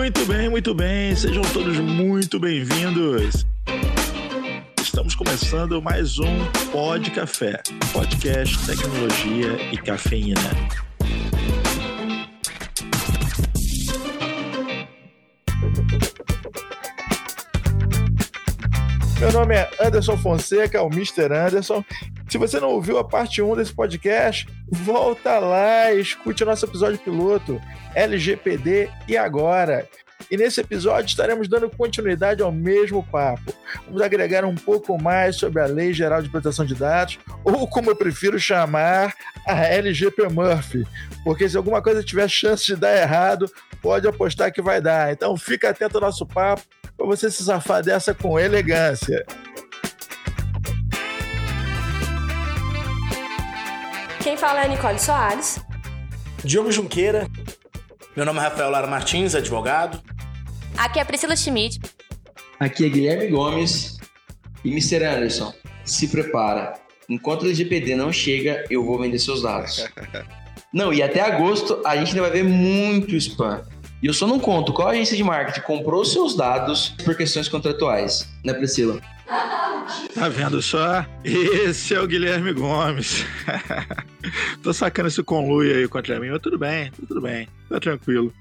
Muito bem, muito bem. Sejam todos muito bem-vindos. Estamos começando mais um Pod Café, podcast tecnologia e cafeína. Meu nome é Anderson Fonseca, o Mr. Anderson. Se você não ouviu a parte 1 desse podcast, volta lá e escute o nosso episódio piloto, LGPD e agora. E nesse episódio estaremos dando continuidade ao mesmo papo. Vamos agregar um pouco mais sobre a Lei Geral de Proteção de Dados, ou como eu prefiro chamar, a LGP Murphy. Porque se alguma coisa tiver chance de dar errado, pode apostar que vai dar. Então fica atento ao nosso papo para você se safar dessa com elegância. Quem fala é a Nicole Soares. Diogo Junqueira. Meu nome é Rafael Lara Martins, advogado. Aqui é a Priscila Schmidt. Aqui é Guilherme Gomes. E Mr. Anderson, se prepara. Enquanto o LGPD não chega, eu vou vender seus dados. Não, e até agosto a gente ainda vai ver muito spam. E eu só não conto qual agência de marketing comprou seus dados por questões contratuais, né, Priscila? Tá vendo só? Esse é o Guilherme Gomes. Tô sacando esse conluio aí contra mim, mas tudo bem, tudo bem, tá tranquilo.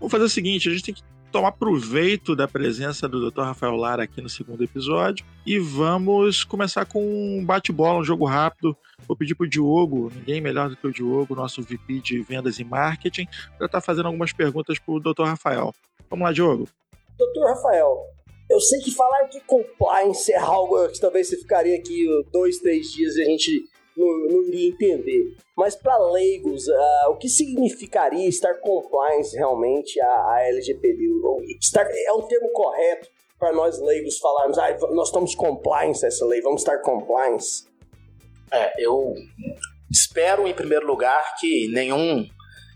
Vamos fazer o seguinte: a gente tem que tomar proveito da presença do Dr. Rafael Lara aqui no segundo episódio e vamos começar com um bate-bola, um jogo rápido. Vou pedir pro Diogo, ninguém melhor do que o Diogo, nosso VP de vendas e marketing, para estar tá fazendo algumas perguntas pro Dr. Rafael. Vamos lá, Diogo. Doutor Rafael, eu sei que falar que compliance é algo que talvez você ficaria aqui dois, três dias e a gente não, não iria entender. Mas para leigos, uh, o que significaria estar compliance realmente a, a LGPD? É um termo correto para nós leigos falarmos, ah, nós estamos compliance essa lei, vamos estar compliance? É, eu espero em primeiro lugar que nenhum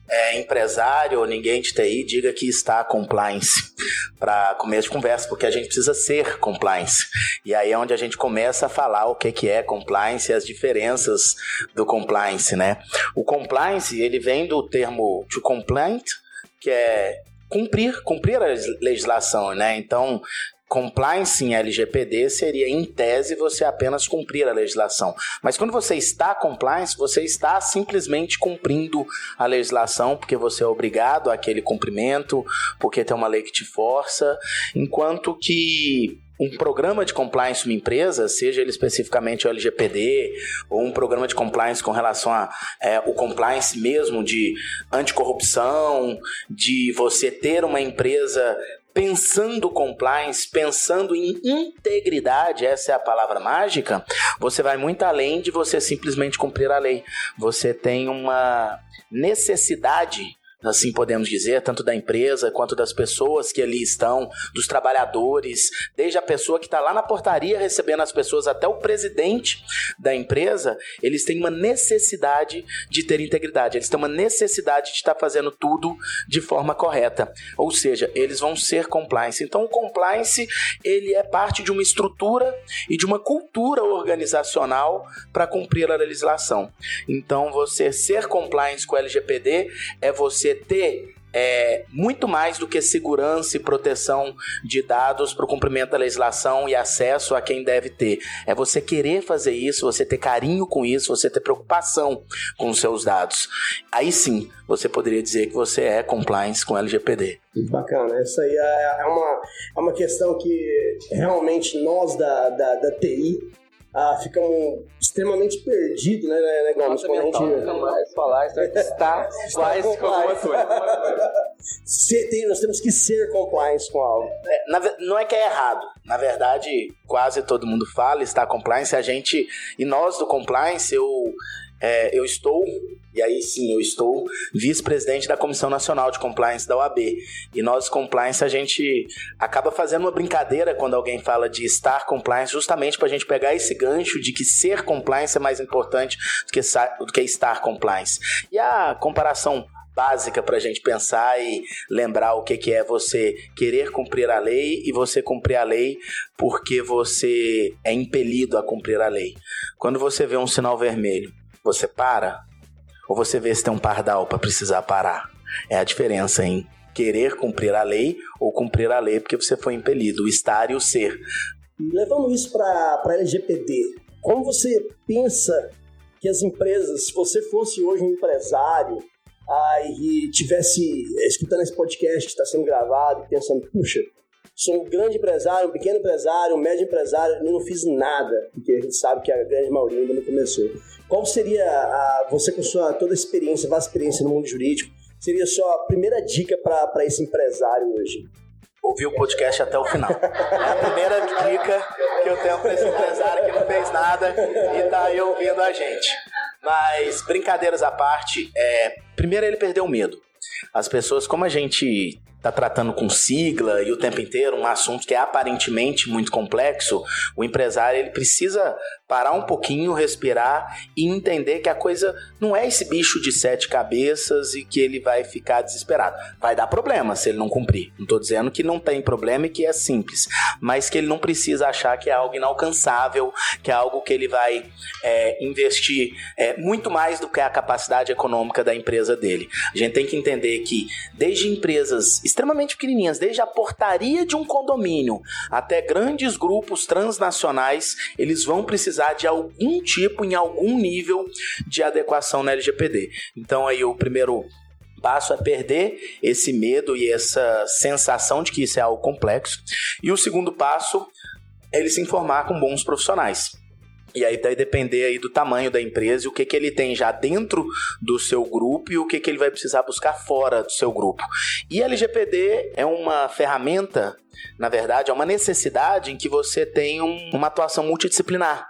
é, empresário ou ninguém de TI diga que está compliance para começo de conversa, porque a gente precisa ser compliance. E aí é onde a gente começa a falar o que, que é compliance e as diferenças do compliance, né? O compliance, ele vem do termo to complaint, que é cumprir, cumprir a legislação, né? Então, compliance em LGPD seria, em tese, você apenas cumprir a legislação. Mas quando você está compliance, você está simplesmente cumprindo a legislação, porque você é obrigado àquele cumprimento, porque tem uma lei que te força, enquanto que um programa de compliance uma empresa, seja ele especificamente o LGPD ou um programa de compliance com relação a é, o compliance mesmo de anticorrupção, de você ter uma empresa pensando compliance, pensando em integridade, essa é a palavra mágica, você vai muito além de você simplesmente cumprir a lei. Você tem uma necessidade assim podemos dizer, tanto da empresa quanto das pessoas que ali estão, dos trabalhadores, desde a pessoa que está lá na portaria recebendo as pessoas até o presidente da empresa, eles têm uma necessidade de ter integridade, eles têm uma necessidade de estar fazendo tudo de forma correta, ou seja, eles vão ser compliance. Então, o compliance ele é parte de uma estrutura e de uma cultura organizacional para cumprir a legislação. Então, você ser compliance com o LGPD é você ter é, muito mais do que segurança e proteção de dados para o cumprimento da legislação e acesso a quem deve ter. É você querer fazer isso, você ter carinho com isso, você ter preocupação com os seus dados. Aí sim, você poderia dizer que você é compliance com LGPD. Bacana, essa aí é, é uma, é uma questão que realmente nós da, da, da TI ah, ficamos extremamente perdidos, né, né, Gomes? Quando a gente... Nunca mais falar, está mais com alguma coisa. tem, nós temos que ser compliance com algo. É, na, não é que é errado. Na verdade, quase todo mundo fala, está compliance. A gente, e nós do compliance, eu, é, eu estou e aí sim, eu estou vice-presidente da Comissão Nacional de Compliance da OAB. E nós, compliance, a gente acaba fazendo uma brincadeira quando alguém fala de estar compliance, justamente para a gente pegar esse gancho de que ser compliance é mais importante do que, do que estar compliance. E a comparação básica para a gente pensar e lembrar o que, que é você querer cumprir a lei e você cumprir a lei porque você é impelido a cumprir a lei. Quando você vê um sinal vermelho, você para? Ou você vê se tem um pardal para precisar parar. É a diferença em querer cumprir a lei ou cumprir a lei porque você foi impelido, o estar e o ser. Levando isso para LGPD, como você pensa que as empresas, se você fosse hoje um empresário ah, e tivesse escutando esse podcast que está sendo gravado pensando, puxa, sou um grande empresário, um pequeno empresário, um médio empresário, eu não fiz nada, porque a gente sabe que a grande maioria ainda não começou. Qual seria, a, você com sua toda a experiência, vasta experiência no mundo jurídico, seria a sua primeira dica para esse empresário hoje? Ouvir o podcast até o final. É a primeira dica que eu tenho para esse empresário que não fez nada e tá aí ouvindo a gente. Mas, brincadeiras à parte, é, primeiro ele perdeu o medo. As pessoas, como a gente está tratando com sigla e o tempo inteiro um assunto que é aparentemente muito complexo, o empresário ele precisa parar um pouquinho, respirar e entender que a coisa não é esse bicho de sete cabeças e que ele vai ficar desesperado. Vai dar problema se ele não cumprir. Não estou dizendo que não tem problema e que é simples, mas que ele não precisa achar que é algo inalcançável, que é algo que ele vai é, investir é, muito mais do que a capacidade econômica da empresa dele. A gente tem que entender que desde empresas extremamente pequenininhas, desde a portaria de um condomínio até grandes grupos transnacionais, eles vão precisar precisar de algum tipo, em algum nível de adequação na LGPD. Então aí o primeiro passo é perder esse medo e essa sensação de que isso é algo complexo. E o segundo passo é ele se informar com bons profissionais. E aí vai depender aí do tamanho da empresa e o que, que ele tem já dentro do seu grupo e o que, que ele vai precisar buscar fora do seu grupo. E LGPD é uma ferramenta na verdade, é uma necessidade em que você tem um, uma atuação multidisciplinar.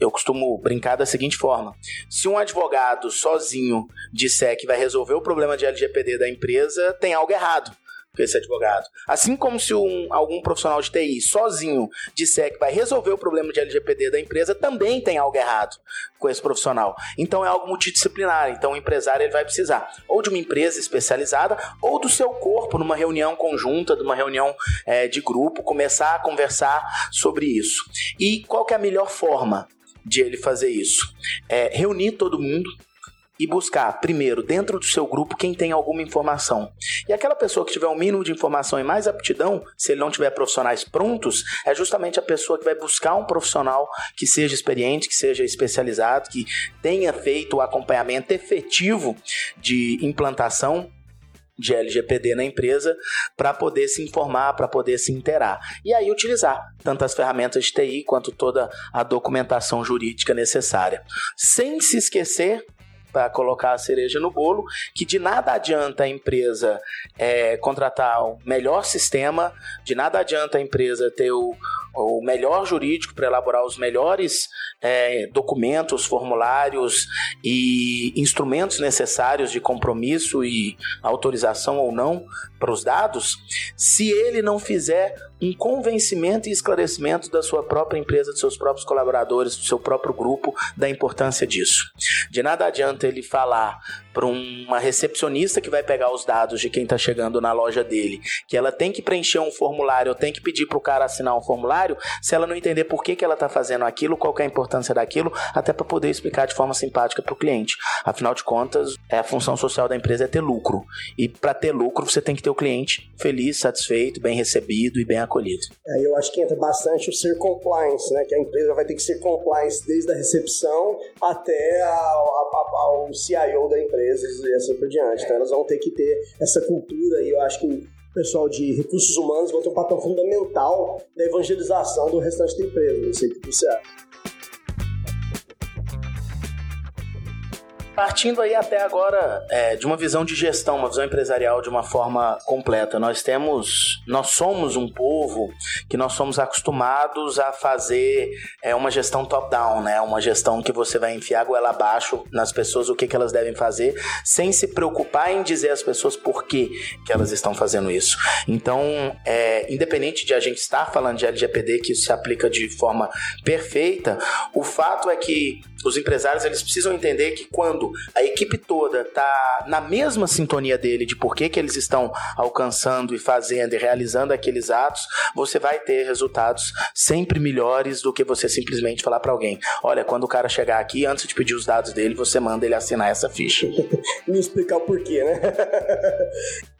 Eu costumo brincar da seguinte forma: se um advogado sozinho disser que vai resolver o problema de LGPD da empresa, tem algo errado esse advogado. Assim como se um, algum profissional de TI sozinho disser que vai resolver o problema de LGPD da empresa, também tem algo errado com esse profissional. Então é algo multidisciplinar. Então o empresário ele vai precisar ou de uma empresa especializada ou do seu corpo numa reunião conjunta, numa reunião é, de grupo, começar a conversar sobre isso. E qual é a melhor forma de ele fazer isso? É reunir todo mundo e buscar, primeiro, dentro do seu grupo, quem tem alguma informação. E aquela pessoa que tiver um mínimo de informação e mais aptidão, se ele não tiver profissionais prontos, é justamente a pessoa que vai buscar um profissional que seja experiente, que seja especializado, que tenha feito o acompanhamento efetivo de implantação de LGPD na empresa para poder se informar, para poder se interar. E aí utilizar tanto as ferramentas de TI quanto toda a documentação jurídica necessária. Sem se esquecer para colocar a cereja no bolo, que de nada adianta a empresa é, contratar o melhor sistema, de nada adianta a empresa ter o, o melhor jurídico para elaborar os melhores é, documentos, formulários e instrumentos necessários de compromisso e autorização ou não para os dados, se ele não fizer um convencimento e esclarecimento da sua própria empresa, dos seus próprios colaboradores, do seu próprio grupo, da importância disso. De nada adianta ele falar para uma recepcionista que vai pegar os dados de quem está chegando na loja dele, que ela tem que preencher um formulário, ou tem que pedir para o cara assinar um formulário, se ela não entender por que, que ela está fazendo aquilo, qual é a importância daquilo, até para poder explicar de forma simpática para o cliente. Afinal de contas, é a função social da empresa é ter lucro. E para ter lucro, você tem que ter o cliente feliz, satisfeito, bem recebido e bem acolhido. É, eu acho que entra bastante o ser compliance, né? Que a empresa vai ter que ser compliance desde a recepção até ao, ao CIO da empresa empresas e assim por diante. Então elas vão ter que ter essa cultura e eu acho que o pessoal de recursos humanos vai ter um papel fundamental na evangelização do restante da empresa. Não sei o que você acha. Partindo aí até agora é, de uma visão de gestão, uma visão empresarial de uma forma completa, nós temos, nós somos um povo que nós somos acostumados a fazer é, uma gestão top-down, né? Uma gestão que você vai enfiar goela abaixo nas pessoas o que, que elas devem fazer, sem se preocupar em dizer às pessoas por que, que elas estão fazendo isso. Então, é, independente de a gente estar falando de LGPD, que isso se aplica de forma perfeita, o fato é que os empresários eles precisam entender que quando a equipe toda está na mesma sintonia dele de por que, que eles estão alcançando e fazendo e realizando aqueles atos, você vai ter resultados sempre melhores do que você simplesmente falar para alguém: olha, quando o cara chegar aqui, antes de pedir os dados dele, você manda ele assinar essa ficha. Me explicar o porquê, né?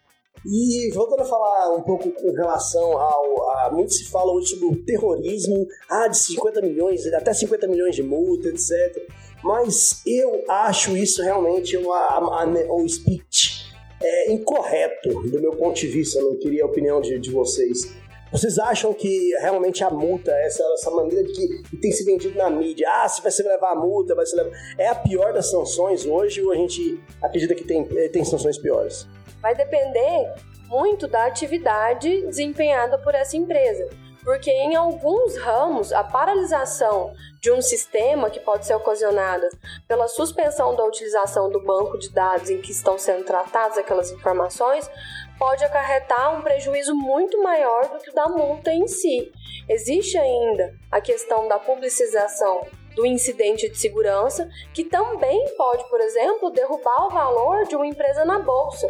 E voltando a falar um pouco com relação ao. A, muito se fala hoje sobre o terrorismo, ah, de 50 milhões, até 50 milhões de multa, etc. Mas eu acho isso realmente uma, um speech é, incorreto do meu ponto de vista. Eu não queria a opinião de, de vocês. Vocês acham que realmente a multa, essa, essa maneira de que, que tem se vendido na mídia, ah, se vai se levar a multa, vai se levar. É a pior das sanções hoje ou a gente acredita que tem, eh, tem sanções piores? Vai depender muito da atividade desempenhada por essa empresa. Porque em alguns ramos, a paralisação de um sistema que pode ser ocasionada pela suspensão da utilização do banco de dados em que estão sendo tratadas aquelas informações pode acarretar um prejuízo muito maior do que o da multa em si. Existe ainda a questão da publicização do incidente de segurança, que também pode, por exemplo, derrubar o valor de uma empresa na bolsa.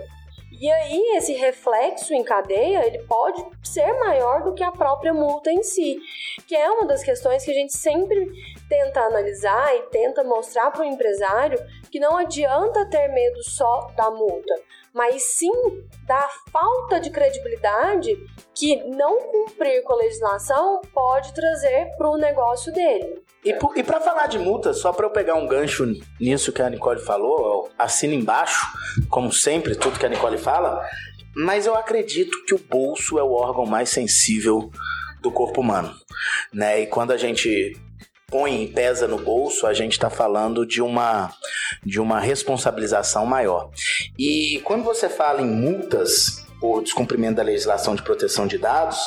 E aí esse reflexo em cadeia, ele pode ser maior do que a própria multa em si, que é uma das questões que a gente sempre tenta analisar e tenta mostrar para o empresário que não adianta ter medo só da multa, mas sim da falta de credibilidade que não cumprir com a legislação pode trazer para o negócio dele. E, e para falar de multa, só para eu pegar um gancho nisso que a Nicole falou, assina embaixo, como sempre, tudo que a Nicole fala, mas eu acredito que o bolso é o órgão mais sensível do corpo humano, né? E quando a gente põe e pesa no bolso, a gente está falando de uma, de uma responsabilização maior. E quando você fala em multas por descumprimento da legislação de proteção de dados,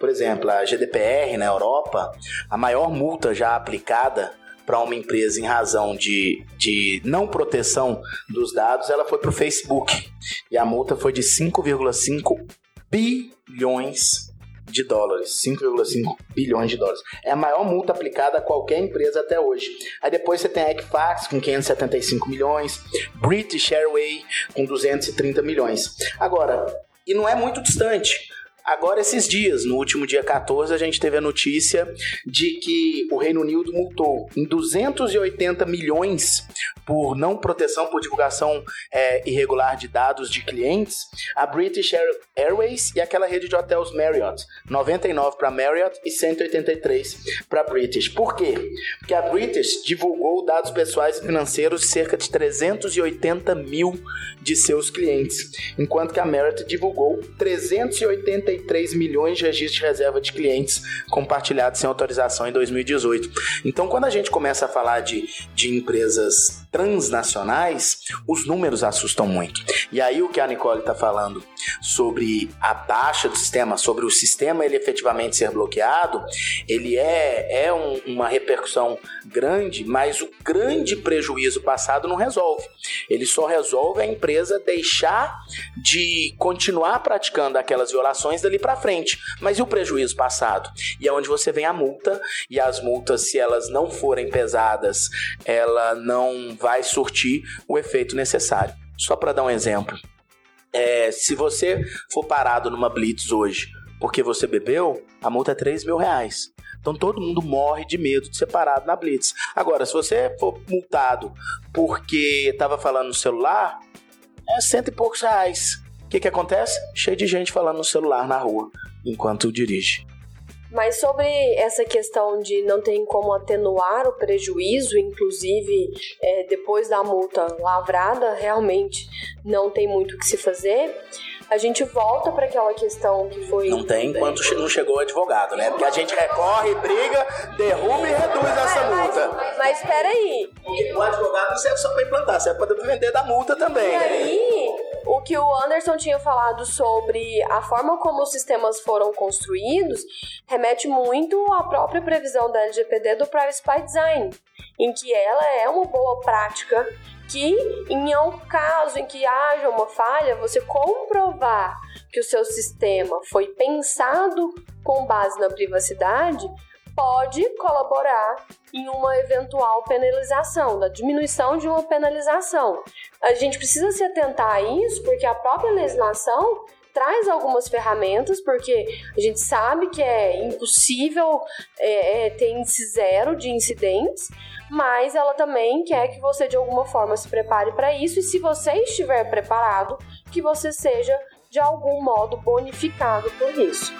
por exemplo, a GDPR na Europa, a maior multa já aplicada para uma empresa em razão de, de não proteção dos dados, ela foi para o Facebook. E a multa foi de 5,5 bilhões de dólares, 5,5 bilhões de dólares. É a maior multa aplicada a qualquer empresa até hoje. Aí depois você tem a Equifax com 575 milhões, British Airways com 230 milhões. Agora, e não é muito distante. Agora, esses dias, no último dia 14, a gente teve a notícia de que o Reino Unido multou em 280 milhões por não proteção, por divulgação é, irregular de dados de clientes, a British Airways e aquela rede de hotéis Marriott. 99 para Marriott e 183 para British. Por quê? Porque a British divulgou dados pessoais e financeiros de cerca de 380 mil de seus clientes, enquanto que a Marriott divulgou 380 33 milhões de registros de reserva de clientes compartilhados sem autorização em 2018. Então, quando a gente começa a falar de, de empresas transnacionais, os números assustam muito. E aí o que a Nicole está falando sobre a taxa do sistema, sobre o sistema ele efetivamente ser bloqueado, ele é, é um, uma repercussão grande, mas o grande prejuízo passado não resolve. Ele só resolve a empresa deixar de continuar praticando aquelas violações dali para frente. Mas e o prejuízo passado? E é onde você vem a multa, e as multas, se elas não forem pesadas, ela não vai surtir o efeito necessário. Só para dar um exemplo, é, se você for parado numa blitz hoje porque você bebeu, a multa é 3 mil reais. Então todo mundo morre de medo de ser parado na blitz. Agora, se você for multado porque estava falando no celular, é cento e poucos reais. O que, que acontece? Cheio de gente falando no celular na rua enquanto dirige. Mas sobre essa questão de não ter como atenuar o prejuízo, inclusive é, depois da multa lavrada, realmente não tem muito o que se fazer a gente volta para aquela questão que foi. Não tem enquanto não chegou o advogado, né? Porque a gente recorre, briga, derruba e reduz essa multa. Mas, mas peraí. Porque o advogado não serve só para implantar, serve para defender da multa também. E aí, o que o Anderson tinha falado sobre a forma como os sistemas foram construídos remete muito à própria previsão da LGPD do Privacy by Design, em que ela é uma boa prática que em um caso em que haja uma falha, você comprovar que o seu sistema foi pensado com base na privacidade, pode colaborar em uma eventual penalização, da diminuição de uma penalização. A gente precisa se atentar a isso porque a própria legislação traz algumas ferramentas, porque a gente sabe que é impossível é, é, ter índice zero de incidentes, mas ela também quer que você de alguma forma se prepare para isso e se você estiver preparado, que você seja de algum modo bonificado por isso.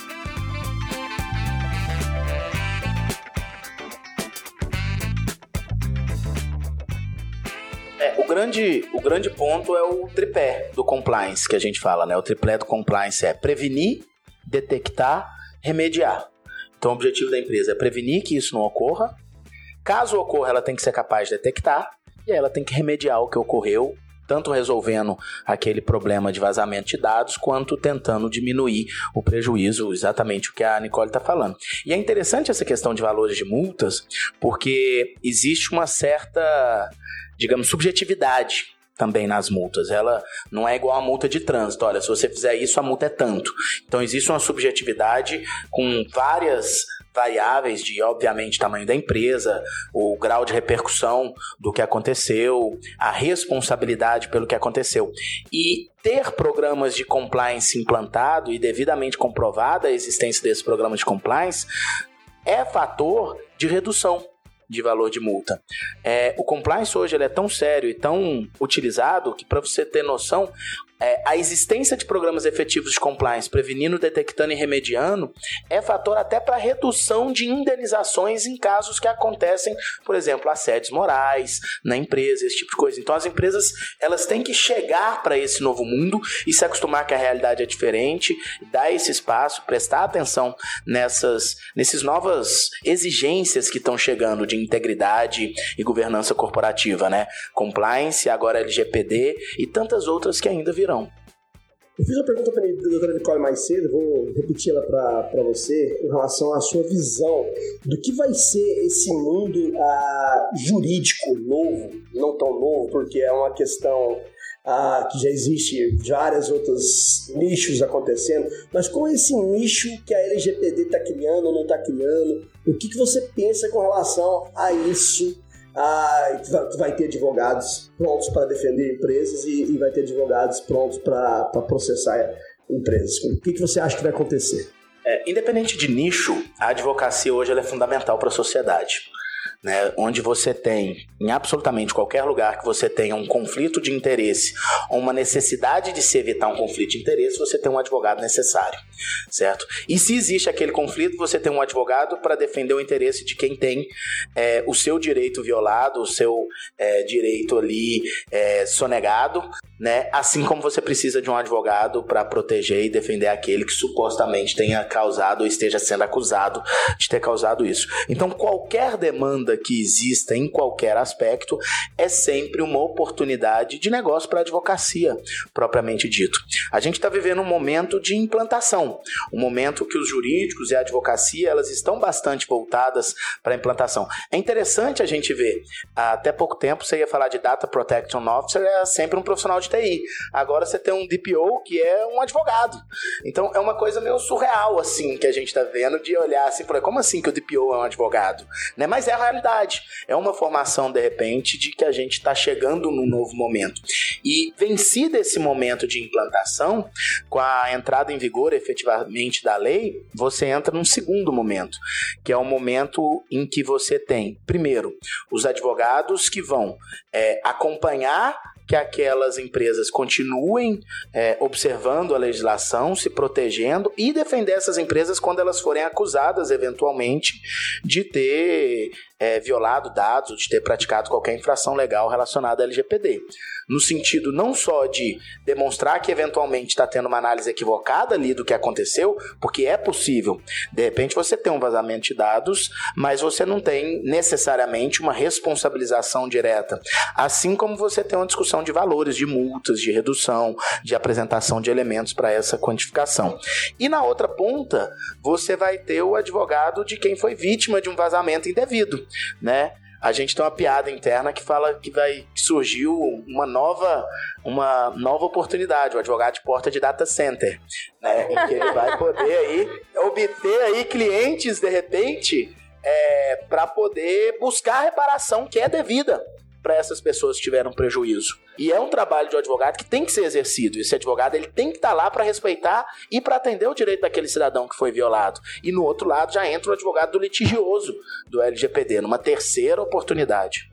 É, o, grande, o grande ponto é o tripé do compliance que a gente fala, né? O tripé do compliance é prevenir, detectar, remediar. Então, o objetivo da empresa é prevenir que isso não ocorra. Caso ocorra, ela tem que ser capaz de detectar e aí ela tem que remediar o que ocorreu, tanto resolvendo aquele problema de vazamento de dados, quanto tentando diminuir o prejuízo, exatamente o que a Nicole está falando. E é interessante essa questão de valores de multas, porque existe uma certa digamos, subjetividade também nas multas. Ela não é igual a multa de trânsito. Olha, se você fizer isso, a multa é tanto. Então existe uma subjetividade com várias variáveis de, obviamente, tamanho da empresa, o grau de repercussão do que aconteceu, a responsabilidade pelo que aconteceu. E ter programas de compliance implantado e devidamente comprovada a existência desses programas de compliance é fator de redução de valor de multa. É, o compliance hoje ele é tão sério e tão utilizado que, para você ter noção, é, a existência de programas efetivos de compliance, prevenindo, detectando e remediando, é fator até para redução de indenizações em casos que acontecem, por exemplo, assédios morais na empresa, esse tipo de coisa. Então, as empresas elas têm que chegar para esse novo mundo e se acostumar que a realidade é diferente, dar esse espaço, prestar atenção nessas, nesses novas exigências que estão chegando de integridade e governança corporativa, né? Compliance, agora LGPD e tantas outras que ainda virão eu fiz uma pergunta para a doutora Nicole mais cedo, vou repetir ela para você, em relação à sua visão do que vai ser esse mundo ah, jurídico novo, não tão novo, porque é uma questão ah, que já existe várias outros nichos acontecendo, mas com esse nicho que a LGPD está criando ou não está criando, o que, que você pensa com relação a isso ah, tu vai ter advogados prontos para defender empresas e, e vai ter advogados prontos para processar empresas. O que, que você acha que vai acontecer? É, independente de nicho, a advocacia hoje é fundamental para a sociedade né, onde você tem, em absolutamente qualquer lugar que você tenha um conflito de interesse ou uma necessidade de se evitar um conflito de interesse, você tem um advogado necessário, certo? E se existe aquele conflito, você tem um advogado para defender o interesse de quem tem é, o seu direito violado, o seu é, direito ali é, sonegado, né? Assim como você precisa de um advogado para proteger e defender aquele que supostamente tenha causado ou esteja sendo acusado de ter causado isso. Então, qualquer demanda que exista em qualquer aspecto é sempre uma oportunidade de negócio para a advocacia, propriamente dito. A gente está vivendo um momento de implantação, um momento que os jurídicos e a advocacia elas estão bastante voltadas para a implantação. É interessante a gente ver, até pouco tempo você ia falar de Data Protection Officer, é sempre um profissional de TI. Agora você tem um DPO que é um advogado. Então é uma coisa meio surreal, assim, que a gente está vendo, de olhar assim, como assim que o DPO é um advogado? Né? Mas é a realidade. É uma formação, de repente, de que a gente está chegando num novo momento. E vencido esse momento de implantação, com a entrada em vigor efetivamente da lei, você entra num segundo momento, que é o momento em que você tem, primeiro, os advogados que vão é, acompanhar que aquelas empresas continuem é, observando a legislação, se protegendo e defender essas empresas quando elas forem acusadas, eventualmente, de ter é, violado dados, de ter praticado qualquer infração legal relacionada à LGPD. No sentido não só de demonstrar que eventualmente está tendo uma análise equivocada ali do que aconteceu, porque é possível. De repente você tem um vazamento de dados, mas você não tem necessariamente uma responsabilização direta. Assim como você tem uma discussão de valores, de multas, de redução, de apresentação de elementos para essa quantificação. E na outra ponta, você vai ter o advogado de quem foi vítima de um vazamento indevido né? A gente tem uma piada interna que fala que vai que surgiu uma nova uma nova oportunidade, o advogado de porta de data center, né? Em que ele vai poder aí obter aí clientes de repente é, para poder buscar a reparação que é devida para essas pessoas que tiveram prejuízo. E é um trabalho de um advogado que tem que ser exercido. Esse advogado ele tem que estar tá lá para respeitar e para atender o direito daquele cidadão que foi violado. E no outro lado já entra o advogado do litigioso do LGPD, numa terceira oportunidade.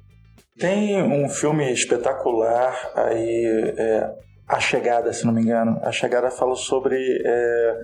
Tem um filme espetacular aí, é, A Chegada, se não me engano. A Chegada falou sobre é,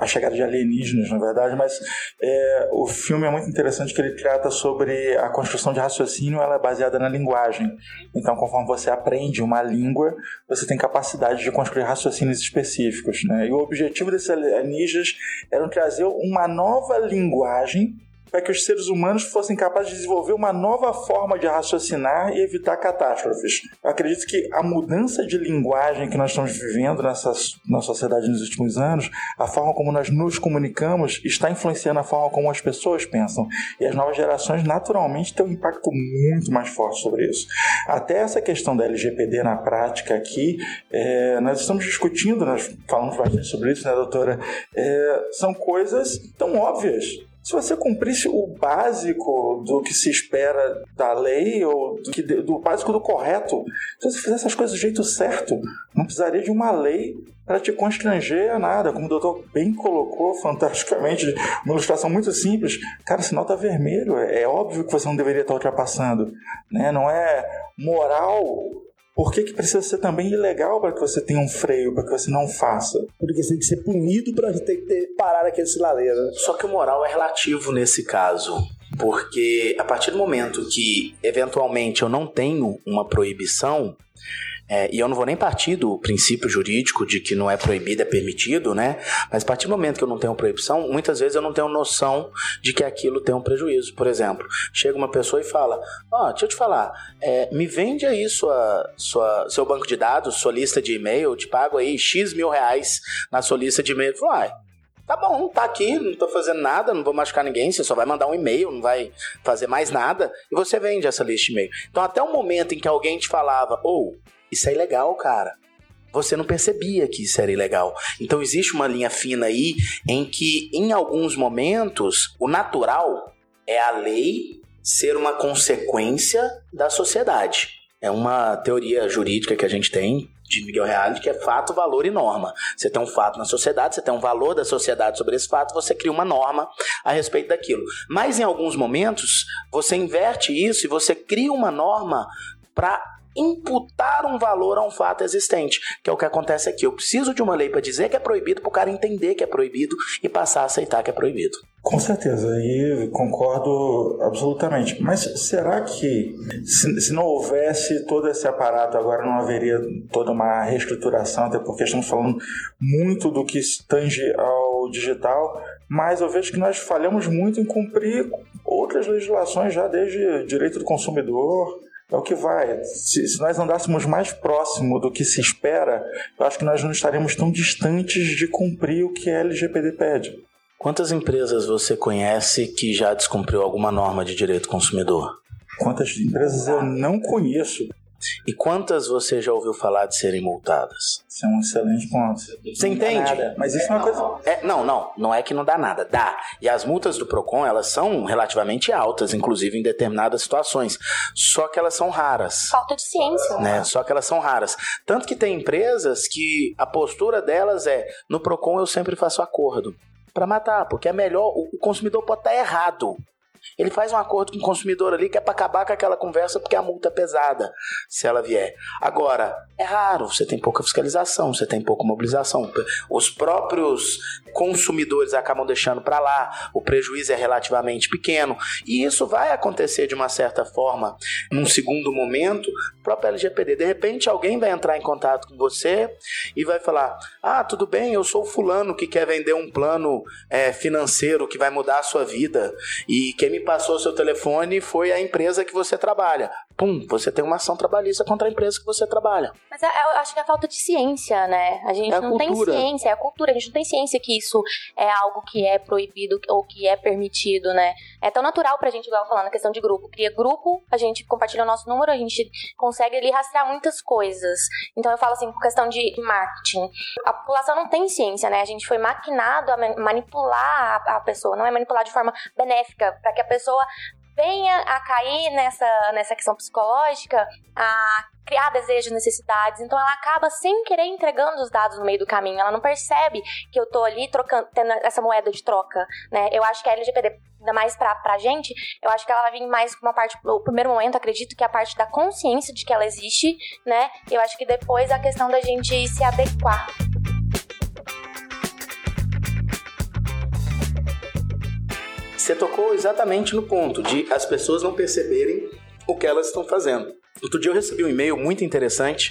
a chegada de alienígenas, na verdade, mas é, o filme é muito interessante que ele trata sobre a construção de raciocínio, ela é baseada na linguagem. Então, conforme você aprende uma língua, você tem capacidade de construir raciocínios específicos. Né? E o objetivo desses alienígenas era trazer uma nova linguagem para que os seres humanos fossem capazes de desenvolver uma nova forma de raciocinar e evitar catástrofes. Eu acredito que a mudança de linguagem que nós estamos vivendo nessa, na sociedade nos últimos anos, a forma como nós nos comunicamos, está influenciando a forma como as pessoas pensam. E as novas gerações, naturalmente, têm um impacto muito mais forte sobre isso. Até essa questão da LGPD na prática aqui, é, nós estamos discutindo, nós falamos bastante sobre isso, né, doutora? É, são coisas tão óbvias se você cumprisse o básico do que se espera da lei, ou do, que, do básico do correto, se você fizesse as coisas do jeito certo, não precisaria de uma lei para te constranger a nada. Como o doutor bem colocou fantasticamente, uma ilustração muito simples. Cara, sinal está vermelho, é, óbvio que você não deveria estar ultrapassando. Né? Não é moral por que, que precisa ser também ilegal para que você tenha um freio, para que você não faça? Porque você tem que ser punido para ter que parar aquele sinaleiro. Né? Só que o moral é relativo nesse caso. Porque a partir do momento que, eventualmente, eu não tenho uma proibição, é, e eu não vou nem partir do princípio jurídico de que não é proibido, é permitido, né? Mas a partir do momento que eu não tenho proibição, muitas vezes eu não tenho noção de que aquilo tem um prejuízo. Por exemplo, chega uma pessoa e fala: Ó, oh, deixa eu te falar, é, me vende aí sua, sua, seu banco de dados, sua lista de e-mail, eu te pago aí X mil reais na sua lista de e-mail. Falo, tá bom, tá aqui, não tô fazendo nada, não vou machucar ninguém, você só vai mandar um e-mail, não vai fazer mais nada, e você vende essa lista de e-mail. Então, até o momento em que alguém te falava, ou. Oh, isso é ilegal, cara. Você não percebia que isso era ilegal. Então existe uma linha fina aí em que, em alguns momentos, o natural é a lei ser uma consequência da sociedade. É uma teoria jurídica que a gente tem de Miguel Reale, que é fato, valor e norma. Você tem um fato na sociedade, você tem um valor da sociedade sobre esse fato, você cria uma norma a respeito daquilo. Mas em alguns momentos, você inverte isso e você cria uma norma para imputar um valor a um fato existente, que é o que acontece aqui. Eu preciso de uma lei para dizer que é proibido, para o cara entender que é proibido e passar a aceitar que é proibido. Com certeza, e concordo absolutamente. Mas será que se, se, não houvesse todo esse aparato, agora não haveria toda uma reestruturação, até porque estamos falando muito do que tange ao digital, mas eu vejo que nós falhamos muito em cumprir outras legislações já desde direito do consumidor, é o que vai. Se, se, nós andássemos mais próximo do que se espera, eu acho que nós não estaríamos tão distantes de cumprir o que a LGPD pede. Quantas empresas você conhece que já descumpriu alguma norma de direito consumidor? Quantas empresas eu não conheço e quantas você já ouviu falar de serem multadas? Isso é um excelente ponto. Você entende? Mas isso é uma coisa. É, não, não. Não é que não dá nada. Dá. E as multas do PROCON, elas são relativamente altas, inclusive em determinadas situações. Só que elas são raras. Falta de ciência. Né? Só que elas são raras. Tanto que tem empresas que a postura delas é: no PROCON eu sempre faço acordo para matar, porque é melhor. O consumidor pode estar errado. Ele faz um acordo com o consumidor ali que é para acabar com aquela conversa porque a multa é pesada, se ela vier. Agora, é raro, você tem pouca fiscalização, você tem pouca mobilização. Os próprios consumidores acabam deixando para lá, o prejuízo é relativamente pequeno. E isso vai acontecer de uma certa forma num segundo momento, próprio LGPD. De repente, alguém vai entrar em contato com você e vai falar: Ah, tudo bem, eu sou o fulano que quer vender um plano é, financeiro que vai mudar a sua vida e quem me passou seu telefone foi a empresa que você trabalha. Pum, você tem uma ação trabalhista contra a empresa que você trabalha. Mas é, eu acho que é falta de ciência, né? A gente é não tem ciência, é a cultura, a gente não tem ciência que isso é algo que é proibido ou que é permitido, né? É tão natural pra gente, igual falando, a questão de grupo. Cria grupo, a gente compartilha o nosso número, a gente consegue ali rastrear muitas coisas. Então eu falo assim, por questão de marketing. A população não tem ciência, né? A gente foi maquinado a manipular a pessoa, não é manipular de forma benéfica, para que a pessoa venha a cair nessa, nessa questão psicológica, a criar desejos, necessidades. Então ela acaba sem querer entregando os dados no meio do caminho. Ela não percebe que eu tô ali trocando, tendo essa moeda de troca, né? Eu acho que a LGPD ainda mais pra, pra gente, eu acho que ela vai vir mais com uma parte, no primeiro momento, acredito que é a parte da consciência de que ela existe, né? Eu acho que depois a questão da gente se adequar. Você tocou exatamente no ponto de as pessoas não perceberem o que elas estão fazendo. Outro dia eu recebi um e-mail muito interessante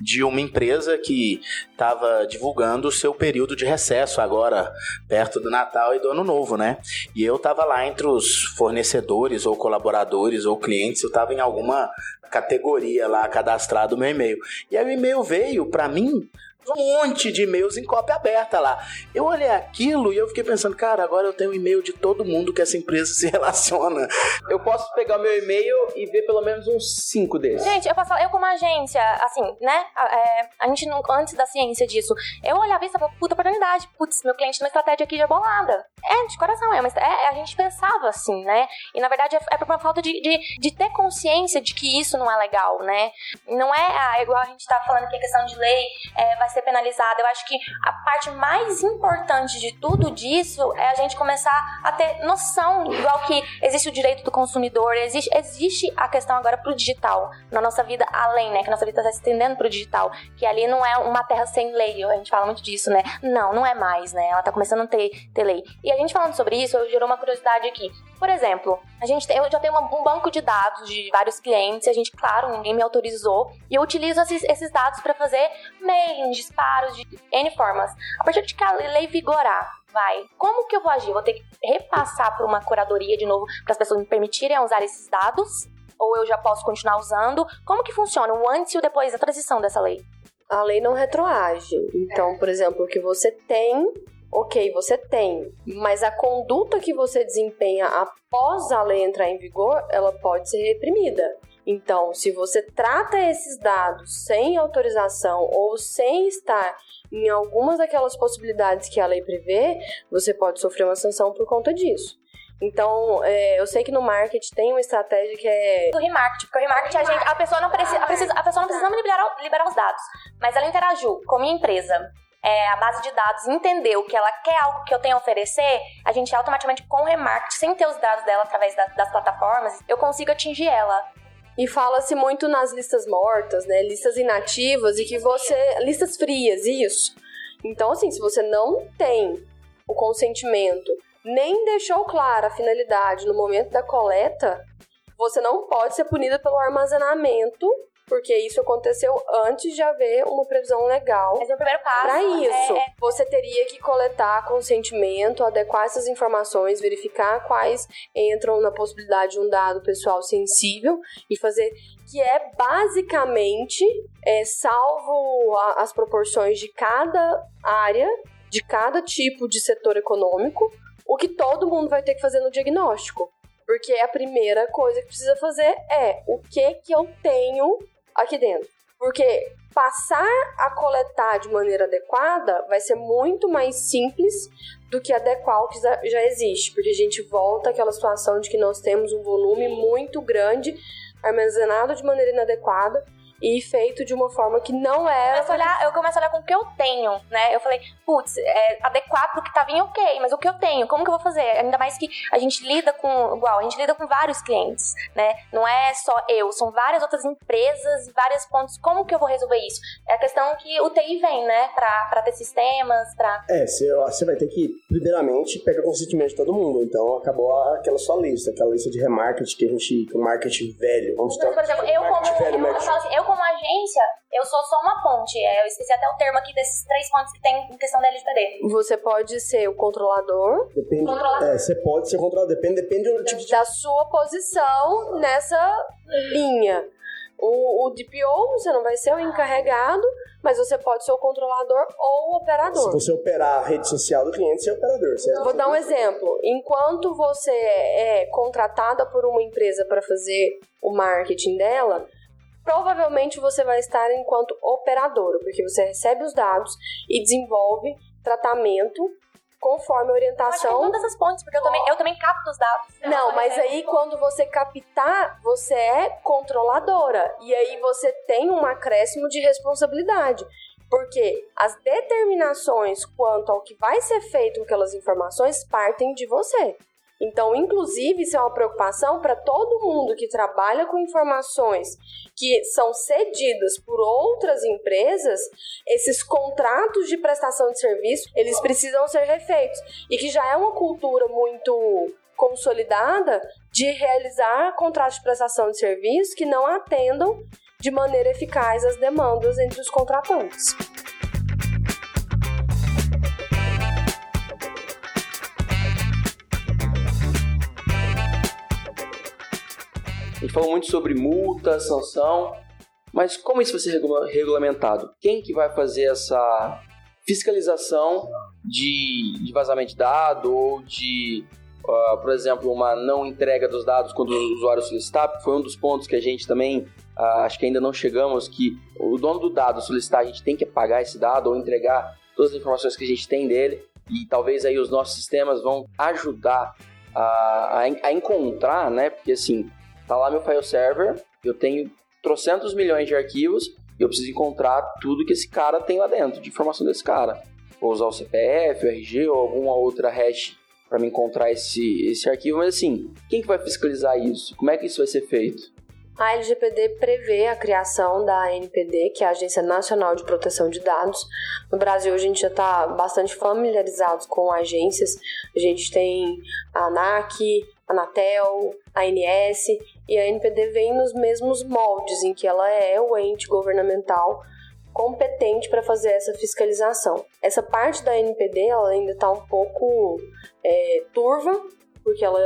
de uma empresa que estava divulgando o seu período de recesso agora, perto do Natal e do Ano Novo, né? E eu estava lá entre os fornecedores ou colaboradores ou clientes, eu estava em alguma categoria lá cadastrado no meu e-mail. E aí o e-mail veio para mim um monte de e-mails em cópia aberta lá. Eu olhei aquilo e eu fiquei pensando, cara, agora eu tenho um e-mail de todo mundo que essa empresa se relaciona. Eu posso pegar o meu e-mail e ver pelo menos uns cinco desses. Gente, eu posso falar, eu como agência, assim, né? É, a gente não, antes da ciência disso, eu olhava isso e falava, puta oportunidade, putz, meu cliente tem uma estratégia aqui já bolada. É, de coração, é, mas é, a gente pensava assim, né? E na verdade é, é por uma falta de, de, de, ter consciência de que isso não é legal, né? Não é ah, igual a gente tá falando que a questão de lei é, vai ser penalizada. Eu acho que a parte mais importante de tudo disso é a gente começar a ter noção, igual que existe o direito do consumidor, existe, existe a questão agora pro digital, na nossa vida além, né? Que a nossa vida está se estendendo pro digital, que ali não é uma terra sem lei, a gente fala muito disso, né? Não, não é mais, né? Ela tá começando a ter, ter lei. E a gente falando sobre isso, gerou uma curiosidade aqui. Por exemplo, a gente eu já tenho um banco de dados de vários clientes, a gente, claro, ninguém me autorizou, e eu utilizo esses, esses dados para fazer mailings, disparos de N formas. A partir de que a lei vigorar, vai, como que eu vou agir? Vou ter que repassar por uma curadoria de novo para as pessoas me permitirem usar esses dados? Ou eu já posso continuar usando? Como que funciona o antes e o depois da transição dessa lei? A lei não retroage. Então, por exemplo, o que você tem ok, você tem, mas a conduta que você desempenha após a lei entrar em vigor, ela pode ser reprimida. Então, se você trata esses dados sem autorização ou sem estar em algumas daquelas possibilidades que a lei prevê, você pode sofrer uma sanção por conta disso. Então, é, eu sei que no marketing tem uma estratégia que é. Do remarketing, porque o remarketing a, gente, a pessoa não precisa, a, precisa, a pessoa não precisa liberar, liberar os dados, mas ela interagiu com a minha empresa é, a base de dados entendeu que ela quer algo que eu tenho a oferecer, a gente automaticamente com o remarketing, sem ter os dados dela através da, das plataformas, eu consigo atingir ela. E fala-se muito nas listas mortas, né? Listas inativas e que você. Listas frias, isso. Então, assim, se você não tem o consentimento, nem deixou clara a finalidade no momento da coleta, você não pode ser punida pelo armazenamento porque isso aconteceu antes de haver uma previsão legal. Mas é o primeiro passo. Para isso, é, é... você teria que coletar consentimento, adequar essas informações, verificar quais entram na possibilidade de um dado pessoal sensível e fazer que é basicamente, é, salvo a, as proporções de cada área, de cada tipo de setor econômico, o que todo mundo vai ter que fazer no diagnóstico. Porque a primeira coisa que precisa fazer é o que que eu tenho aqui dentro. Porque passar a coletar de maneira adequada vai ser muito mais simples do que adequar o que já existe, porque a gente volta àquela situação de que nós temos um volume muito grande armazenado de maneira inadequada e feito de uma forma que não é. Eu, olhar, eu começo a olhar com o que eu tenho, né? Eu falei, putz, é, adequar pro que tá vindo, ok, mas o que eu tenho, como que eu vou fazer? Ainda mais que a gente lida com, igual, a gente lida com vários clientes, né? Não é só eu, são várias outras empresas, vários pontos. Como que eu vou resolver isso? É a questão que o TI vem, né? Pra, pra ter sistemas, pra. É, você vai ter que, primeiramente, pegar o consentimento de todo mundo. Então acabou aquela sua lista, aquela lista de remarketing que a gente. que o marketing velho. Vamos mas, por exemplo, eu como, velho, eu, eu, falo assim, eu como agência, eu sou só uma ponte. É, eu esqueci até o termo aqui desses três pontos que tem em questão da LGPD. Você pode ser o controlador. Depende. Controlador. É, você pode ser controlador. Depende, depende do tipo de... Da sua posição nessa linha. O, o DPO, você não vai ser o encarregado, mas você pode ser o controlador ou o operador. Se você operar a rede social do cliente, você é operador, certo? Vou dar um exemplo. Enquanto você é contratada por uma empresa para fazer o marketing dela, provavelmente você vai estar enquanto operador, porque você recebe os dados e desenvolve tratamento conforme a orientação. tem todas essas pontes, porque eu também, eu também capto os dados. Não, mas aí quando você captar, você é controladora. E aí você tem um acréscimo de responsabilidade. Porque as determinações quanto ao que vai ser feito com aquelas informações partem de você. Então, inclusive, isso é uma preocupação para todo mundo que trabalha com informações que são cedidas por outras empresas, esses contratos de prestação de serviço, eles precisam ser refeitos. E que já é uma cultura muito consolidada de realizar contratos de prestação de serviço que não atendam de maneira eficaz as demandas entre os contratantes. Gente falou muito sobre multa, sanção, mas como isso vai ser regula- regulamentado? Quem que vai fazer essa fiscalização de, de vazamento de dado ou de, ah, por exemplo, uma não entrega dos dados quando o usuário solicitar? Foi um dos pontos que a gente também, ah, acho que ainda não chegamos, que o dono do dado solicitar, a gente tem que pagar esse dado ou entregar todas as informações que a gente tem dele e talvez aí os nossos sistemas vão ajudar a, a, a encontrar, né? Porque assim, tá lá meu file server, eu tenho trocentos milhões de arquivos e eu preciso encontrar tudo que esse cara tem lá dentro, de informação desse cara. Vou usar o CPF, o RG ou alguma outra hash para me encontrar esse, esse arquivo, mas assim, quem que vai fiscalizar isso? Como é que isso vai ser feito? A LGPD prevê a criação da ANPD, que é a Agência Nacional de Proteção de Dados. No Brasil, a gente já está bastante familiarizado com agências. A gente tem a ANAC, a Anatel, a ANS, e a ANPD vem nos mesmos moldes, em que ela é o ente governamental competente para fazer essa fiscalização. Essa parte da NPD ela ainda está um pouco é, turva, porque ela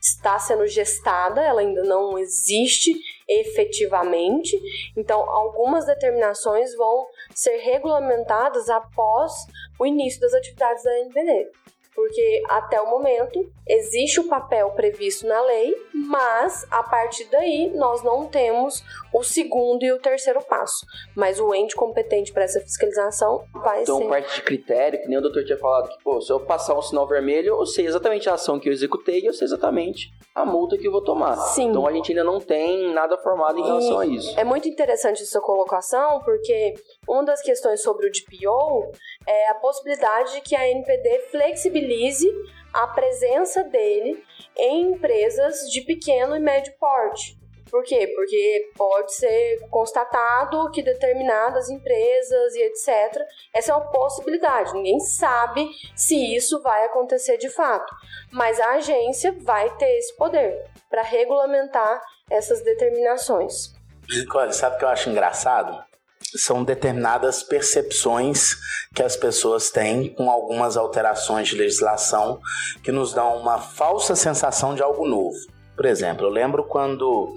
está sendo gestada, ela ainda não existe efetivamente. Então, algumas determinações vão ser regulamentadas após o início das atividades da NPD. Porque até o momento existe o papel previsto na lei, mas a partir daí nós não temos o segundo e o terceiro passo. Mas o ente competente para essa fiscalização vai Então, ser. parte de critério, que nem o doutor tinha falado, que, pô, se eu passar um sinal vermelho, eu sei exatamente a ação que eu executei e eu sei exatamente a multa que eu vou tomar. Sim. Então, a gente ainda não tem nada formado em relação a isso. É muito interessante essa colocação, porque uma das questões sobre o DPO é a possibilidade de que a NPD flexibilize a presença dele em empresas de pequeno e médio porte. Por quê? Porque pode ser constatado que determinadas empresas e etc. Essa é uma possibilidade. Ninguém sabe se isso vai acontecer de fato. Mas a agência vai ter esse poder para regulamentar essas determinações. Nicole, sabe o que eu acho engraçado? São determinadas percepções que as pessoas têm com algumas alterações de legislação que nos dão uma falsa sensação de algo novo. Por exemplo, eu lembro quando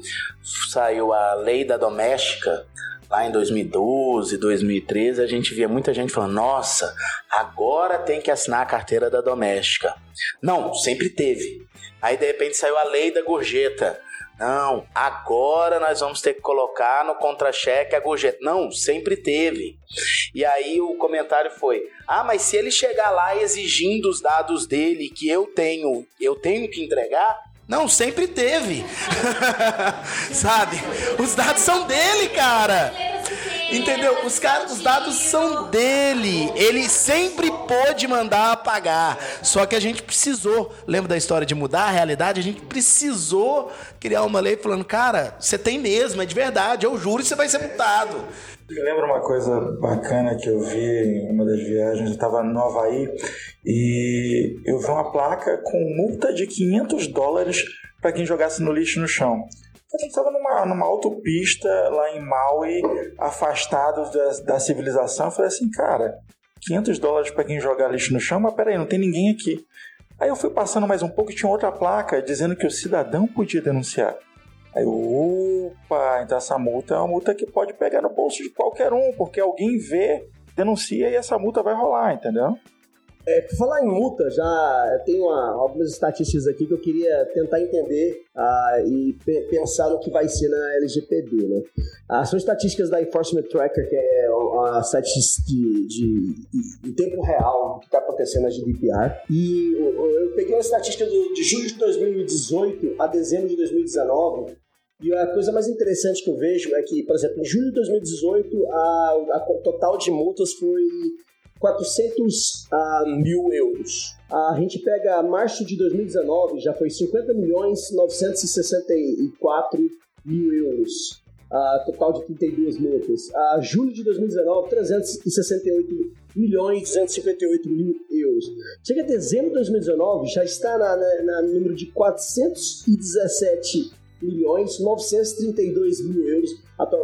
saiu a lei da doméstica, lá em 2012, 2013, a gente via muita gente falando: nossa, agora tem que assinar a carteira da doméstica. Não, sempre teve. Aí de repente saiu a lei da gorjeta. Não, agora nós vamos ter que colocar no contra-cheque a gorjeta. Não, sempre teve. E aí o comentário foi: "Ah, mas se ele chegar lá exigindo os dados dele que eu tenho, eu tenho que entregar?" Não, sempre teve. Sabe? Os dados são dele, cara. Entendeu? Os, caras, os dados são dele. Ele sempre pôde mandar apagar. Só que a gente precisou. Lembra da história de mudar a realidade? A gente precisou criar uma lei falando, cara, você tem mesmo, é de verdade, eu juro, e você vai ser multado. Eu lembro uma coisa bacana que eu vi em uma das viagens, eu estava no Havaí e eu vi uma placa com multa de 500 dólares para quem jogasse no lixo no chão. A gente estava numa, numa autopista lá em Maui, afastados da, da civilização. Eu falei assim, cara, 500 dólares para quem jogar lixo no chão, mas peraí, não tem ninguém aqui. Aí eu fui passando mais um pouco e tinha outra placa dizendo que o cidadão podia denunciar. Aí, opa, então essa multa é uma multa que pode pegar no bolso de qualquer um, porque alguém vê, denuncia e essa multa vai rolar, entendeu? É, por falar em multa, já tem uma, algumas estatísticas aqui que eu queria tentar entender ah, e pe pensar no que vai ser na LGPD. Né? Ah, são estatísticas da Enforcement Tracker, que é a site de, de, de, de tempo real do que está acontecendo na GDPR. E eu, eu peguei uma estatística do, de julho de 2018 a dezembro de 2019 e a coisa mais interessante que eu vejo é que, por exemplo, em julho de 2018, a, a total de multas foi 400 uh, mil euros. A gente pega março de 2019, já foi 50 milhões 964 mil euros. Uh, total de 32 multas. A uh, julho de 2019, 368 milhões 258 mil euros. Chega a dezembro de 2019, já está na, na, na número de 417 milhões 932 mil euros,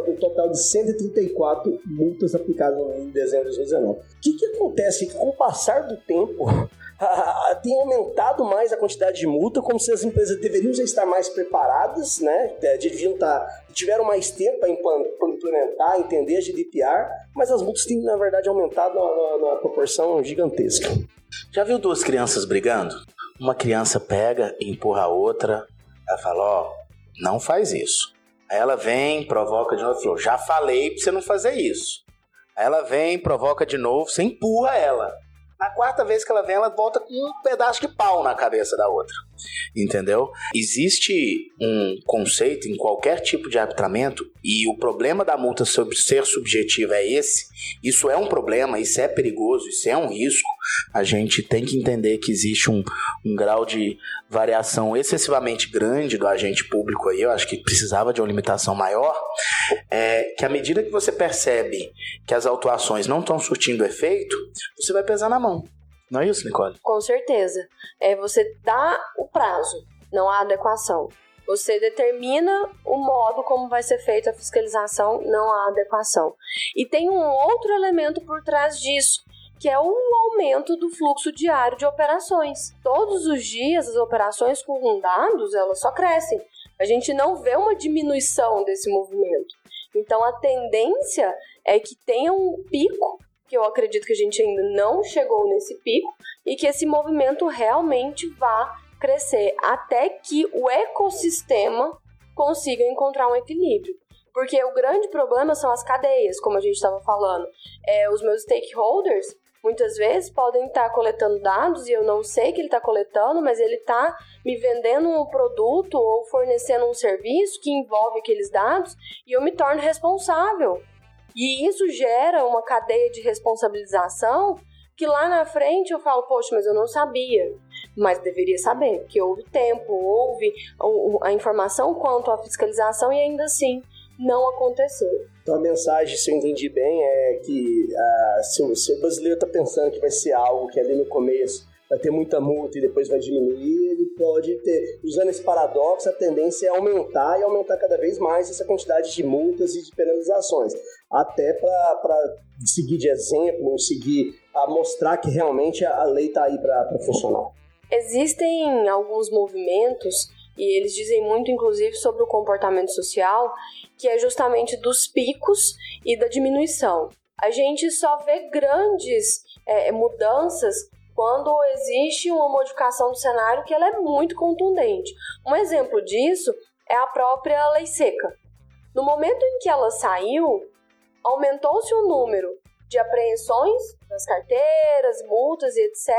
um total de 134 multas aplicadas em dezembro de 2019. O que, que acontece? Que com o passar do tempo, tem aumentado mais a quantidade de multa, como se as empresas deveriam já estar mais preparadas, né? É, deviam estar, tá, tiveram mais tempo para implementar, entender a GDPR, mas as multas têm, na verdade, aumentado na, proporção gigantesca. Já viu duas crianças brigando? Uma criança pega e empurra a outra, ela fala, ó, não faz isso. Aí ela vem, provoca de novo, falou, já falei pra você não fazer isso. Aí ela vem, provoca de novo, você empurra ela. Na quarta vez que ela vem, ela volta com um pedaço de pau na cabeça da outra. Entendeu? Existe um conceito em qualquer tipo de arbitramento, e o problema da multa sobre ser subjetiva é esse. Isso é um problema, isso é perigoso, isso é um risco. A gente tem que entender que existe um, um grau de variação excessivamente grande do agente público aí, eu acho que precisava de uma limitação maior, é que à medida que você percebe que as autuações não estão surtindo efeito, você vai pesar na mão. Não é isso, Nicole? Com certeza. É você dá o prazo, não a adequação. Você determina o modo como vai ser feita a fiscalização, não a adequação. E tem um outro elemento por trás disso, que é o aumento do fluxo diário de operações. Todos os dias as operações com dados elas só crescem. A gente não vê uma diminuição desse movimento. Então a tendência é que tenha um pico, que eu acredito que a gente ainda não chegou nesse pico, e que esse movimento realmente vá crescer até que o ecossistema consiga encontrar um equilíbrio. Porque o grande problema são as cadeias, como a gente estava falando. É, os meus stakeholders, muitas vezes podem estar tá coletando dados e eu não sei que ele está coletando, mas ele está me vendendo um produto ou fornecendo um serviço que envolve aqueles dados e eu me torno responsável. E isso gera uma cadeia de responsabilização que lá na frente eu falo, poxa, mas eu não sabia. Mas deveria saber, porque houve tempo, houve a informação quanto à fiscalização e ainda assim não aconteceu. Então a mensagem, se eu entendi bem, é que ah, se, o, se o brasileiro está pensando que vai ser algo que ali no começo vai ter muita multa e depois vai diminuir, ele pode ter, usando esse paradoxo, a tendência é aumentar e aumentar cada vez mais essa quantidade de multas e de penalizações, até para seguir de exemplo, seguir a mostrar que realmente a lei está aí para funcionar. Existem alguns movimentos e eles dizem muito, inclusive, sobre o comportamento social, que é justamente dos picos e da diminuição. A gente só vê grandes é, mudanças quando existe uma modificação do cenário que ela é muito contundente. Um exemplo disso é a própria lei seca. No momento em que ela saiu, aumentou-se o número de apreensões das carteiras, multas e etc.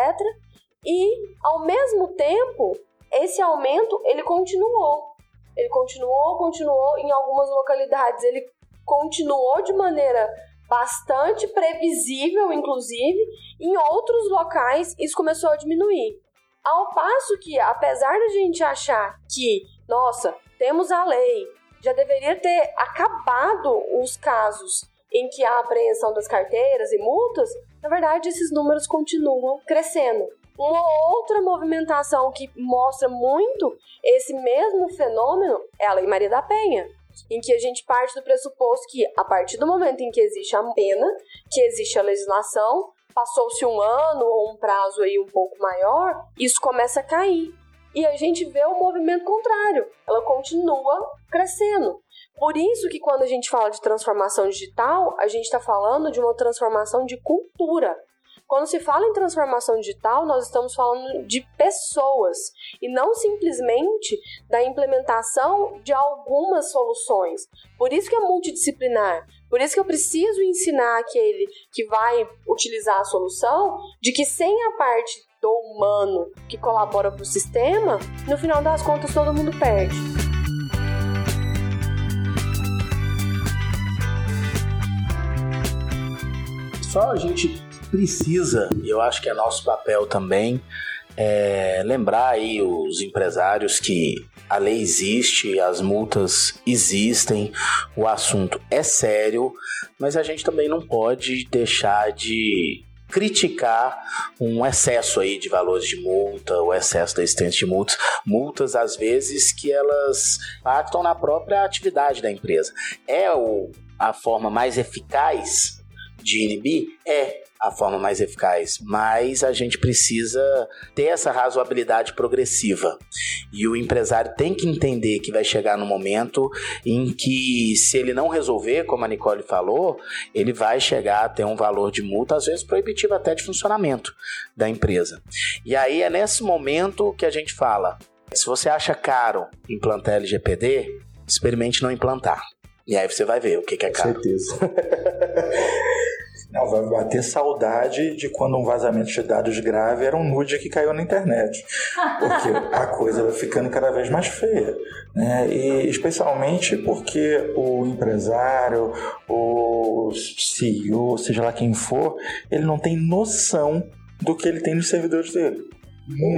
E, ao mesmo tempo, esse aumento ele continuou. Ele continuou, continuou em algumas localidades, ele continuou de maneira bastante previsível, inclusive, em outros locais isso começou a diminuir. Ao passo que, apesar da gente achar que, nossa, temos a lei, já deveria ter acabado os casos em que há apreensão das carteiras e multas, na verdade esses números continuam crescendo. Uma outra movimentação que mostra muito esse mesmo fenômeno é a Lei Maria da Penha, em que a gente parte do pressuposto que, a partir do momento em que existe a pena, que existe a legislação, passou-se um ano ou um prazo aí um pouco maior, isso começa a cair. E a gente vê o movimento contrário, ela continua crescendo. Por isso que quando a gente fala de transformação digital, a gente está falando de uma transformação de cultura. Quando se fala em transformação digital, nós estamos falando de pessoas e não simplesmente da implementação de algumas soluções. Por isso que é multidisciplinar. Por isso que eu preciso ensinar aquele que vai utilizar a solução de que sem a parte do humano que colabora para o sistema, no final das contas todo mundo perde. Só a gente precisa, e eu acho que é nosso papel também, é lembrar aí os empresários que a lei existe, as multas existem, o assunto é sério, mas a gente também não pode deixar de criticar um excesso aí de valores de multa, o excesso da existência de multas, multas às vezes que elas impactam na própria atividade da empresa. É o, a forma mais eficaz de inibir? É a forma mais eficaz, mas a gente precisa ter essa razoabilidade progressiva. E o empresário tem que entender que vai chegar no momento em que, se ele não resolver, como a Nicole falou, ele vai chegar a ter um valor de multa, às vezes proibitivo até de funcionamento da empresa. E aí é nesse momento que a gente fala: se você acha caro implantar LGPD, experimente não implantar. E aí você vai ver o que, que é caro. Com certeza. Não, vai bater saudade de quando um vazamento de dados grave era um nude que caiu na internet. Porque a coisa vai ficando cada vez mais feia. Né? E especialmente porque o empresário, o CEO, seja lá quem for, ele não tem noção do que ele tem nos servidores dele.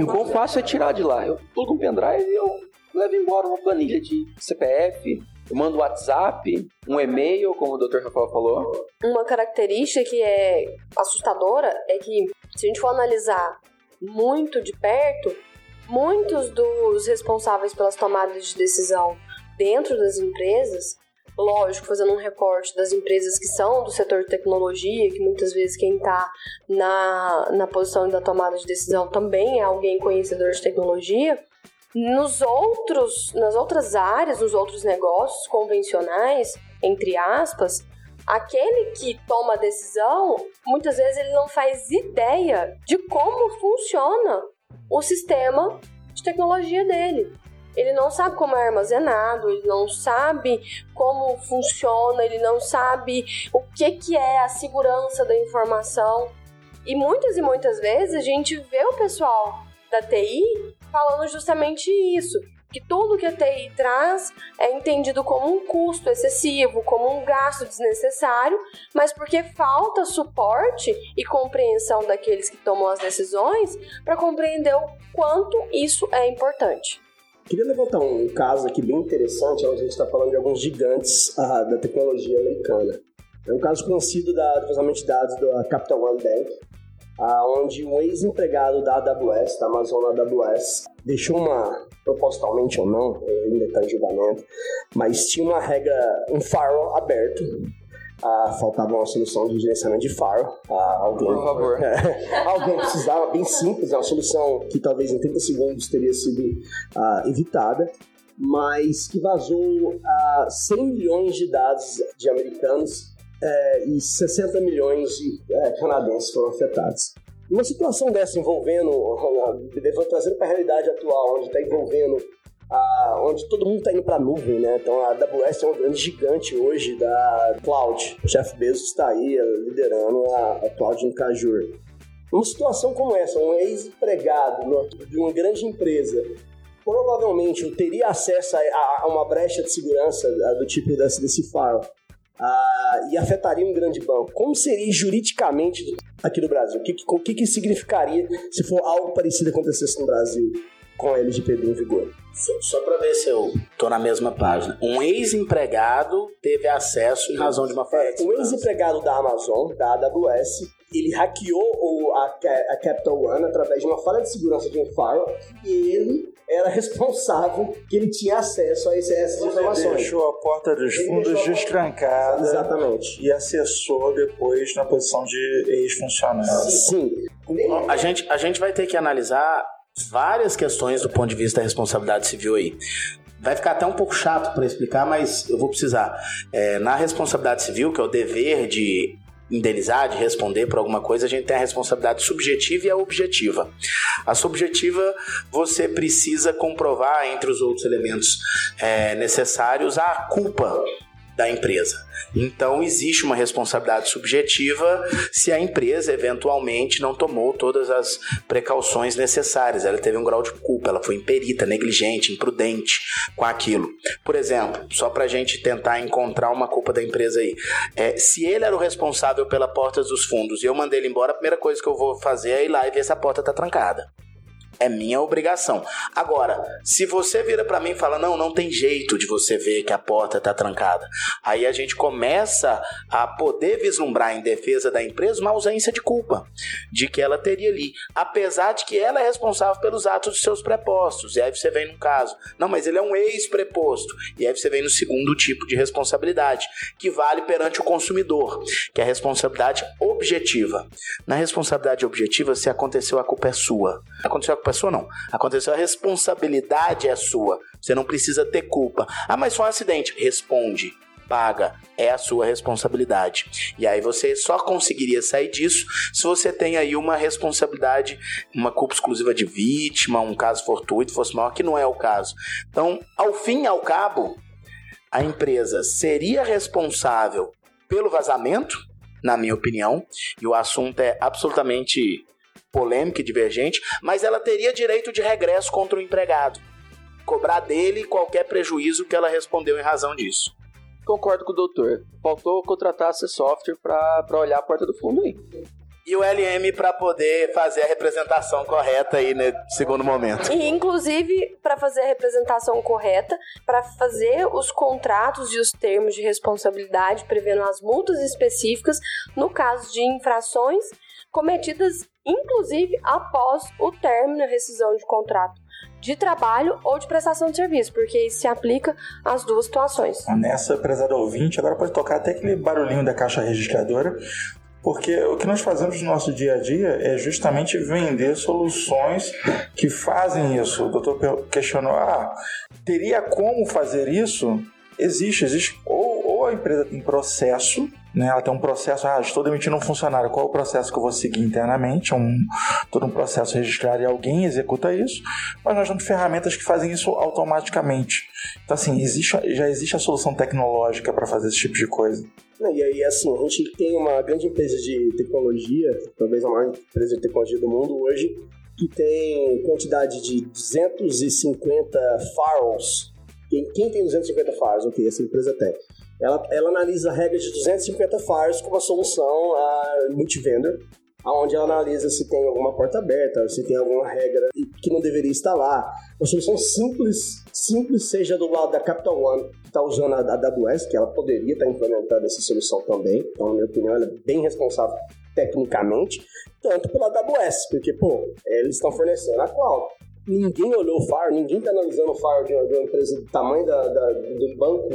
O quão fácil é tirar de lá. Eu plugo um pendrive e eu levo embora uma planilha de CPF, eu mando um WhatsApp, um e-mail, como o Dr. Rafael falou. Uma característica que é assustadora é que, se a gente for analisar muito de perto, muitos dos responsáveis pelas tomadas de decisão dentro das empresas, lógico, fazendo um recorte das empresas que são do setor de tecnologia, que muitas vezes quem está na, na posição da tomada de decisão também é alguém conhecedor de tecnologia, nos outros, nas outras áreas, nos outros negócios convencionais, entre aspas, aquele que toma a decisão, muitas vezes ele não faz ideia de como funciona o sistema de tecnologia dele. Ele não sabe como é armazenado, ele não sabe como funciona, ele não sabe o que, que é a segurança da informação. E muitas e muitas vezes a gente vê o pessoal da TI falando justamente isso. Que tudo que a TI traz é entendido como um custo excessivo, como um gasto desnecessário, mas porque falta suporte e compreensão daqueles que tomam as decisões para compreender o quanto isso é importante. Queria levantar um caso aqui bem interessante, onde a gente está falando de alguns gigantes ah, da tecnologia americana. É um caso conhecido da, do vazamento de dados da Capital One Bank, onde um ex-empregado da AWS, da Amazon AWS, deixou uma, propositalmente ou não, ainda está em julgamento, mas tinha uma regra, um firewall aberto, ah, faltava uma solução de gerenciamento de firewall. Ah, alguém, Por favor. alguém precisava, bem simples, é uma solução que talvez em 30 segundos teria sido ah, evitada, mas que vazou 100 milhões de dados de americanos é, e 60 milhões de é, canadenses foram afetados. Uma situação dessa envolvendo, trazendo para a realidade atual, onde está envolvendo, a, onde todo mundo está indo para a nuvem, né? Então a AWS é um grande gigante hoje da cloud. O Jeff Bezos está aí liderando a, a cloud no Azure. Uma situação como essa, um ex-empregado de uma grande empresa provavelmente teria acesso a, a, uma brecha de segurança do tipo desse, desse file ah, e afetaria um grande banco. Como seria juridicamente aqui no Brasil? O que, que, que, que significaria se for algo parecido acontecesse no Brasil com a LGPD em vigor? Só para ver se eu tô na mesma página. Um ex-empregado teve acesso em razão de uma falha. É, um ex-empregado da Amazon, da AWS, ele hackeou o, a, a Capital One através de uma falha de segurança de um firewall e ele era responsável que ele tinha acesso a essas informações. Ele deixou a porta dos ele fundos destrancada. Exatamente. E acessou depois na posição de ex-funcionário. Sim. A gente, a gente vai ter que analisar várias questões do ponto de vista da responsabilidade civil aí. Vai ficar até um pouco chato para explicar, mas eu vou precisar. É, na responsabilidade civil, que é o dever de indenizar, de responder por alguma coisa, a gente tem a responsabilidade subjetiva e a objetiva. A subjetiva, você precisa comprovar, entre os outros elementos é, necessários, a culpa da empresa. Então existe uma responsabilidade subjetiva se a empresa eventualmente não tomou todas as precauções necessárias. Ela teve um grau de culpa, ela foi imperita, negligente, imprudente com aquilo. Por exemplo, só para a gente tentar encontrar uma culpa da empresa aí. É, se ele era o responsável pela porta dos fundos e eu mandei ele embora, a primeira coisa que eu vou fazer é ir lá e ver se a porta está trancada. É minha obrigação. Agora, se você vira para mim e fala: "Não, não tem jeito de você ver que a porta tá trancada". Aí a gente começa a poder vislumbrar em defesa da empresa uma ausência de culpa de que ela teria ali, apesar de que ela é responsável pelos atos dos seus prepostos. E aí você vem no caso: "Não, mas ele é um ex-preposto". E aí você vem no segundo tipo de responsabilidade, que vale perante o consumidor, que é a responsabilidade objetiva. Na responsabilidade objetiva, se aconteceu a culpa é sua. Aconteceu a sua, não. Aconteceu, a responsabilidade é sua. Você não precisa ter culpa. Ah, mas foi um acidente. Responde. Paga, é a sua responsabilidade. E aí você só conseguiria sair disso se você tem aí uma responsabilidade, uma culpa exclusiva de vítima, um caso fortuito, fosse maior, que não é o caso. Então, ao fim e ao cabo, a empresa seria responsável pelo vazamento, na minha opinião, e o assunto é absolutamente polêmica e divergente, mas ela teria direito de regresso contra o empregado. Cobrar dele qualquer prejuízo que ela respondeu em razão disso. Concordo com o doutor. Faltou contratar esse software para olhar a porta do fundo aí. E o LM para poder fazer a representação correta aí no segundo momento. E inclusive para fazer a representação correta, para fazer os contratos e os termos de responsabilidade prevendo as multas específicas no caso de infrações cometidas inclusive após o término da rescisão de contrato de trabalho ou de prestação de serviço, porque isso se aplica às duas situações. Nessa, prezado ouvinte, agora pode tocar até aquele barulhinho da caixa registradora, porque o que nós fazemos no nosso dia a dia é justamente vender soluções que fazem isso. O doutor questionou: ah, teria como fazer isso? Existe, existe. Ou, ou a empresa tem processo né? Ela tem um processo, ah, estou demitindo um funcionário, qual é o processo que eu vou seguir internamente? É um, todo um processo registrado e alguém executa isso, mas nós temos ferramentas que fazem isso automaticamente. Então, assim, existe, já existe a solução tecnológica para fazer esse tipo de coisa. E aí, assim, a gente tem uma grande empresa de tecnologia, talvez a maior empresa de tecnologia do mundo hoje, que tem quantidade de 250 firewalls. Quem, quem tem 250 firewalls? Ok, essa empresa tem ela, ela analisa regras de 250 files com uma solução a multivendor, onde ela analisa se tem alguma porta aberta, se tem alguma regra que não deveria estar lá. Uma solução simples, simples seja do lado da Capital One, que está usando a AWS, que ela poderia estar implementando essa solução também. Então, na minha opinião, ela é bem responsável tecnicamente, tanto pela AWS, porque, pô, eles estão fornecendo a cloud. Ninguém olhou o Fire, ninguém está analisando o Fire de uma, de uma empresa do tamanho da, da, do banco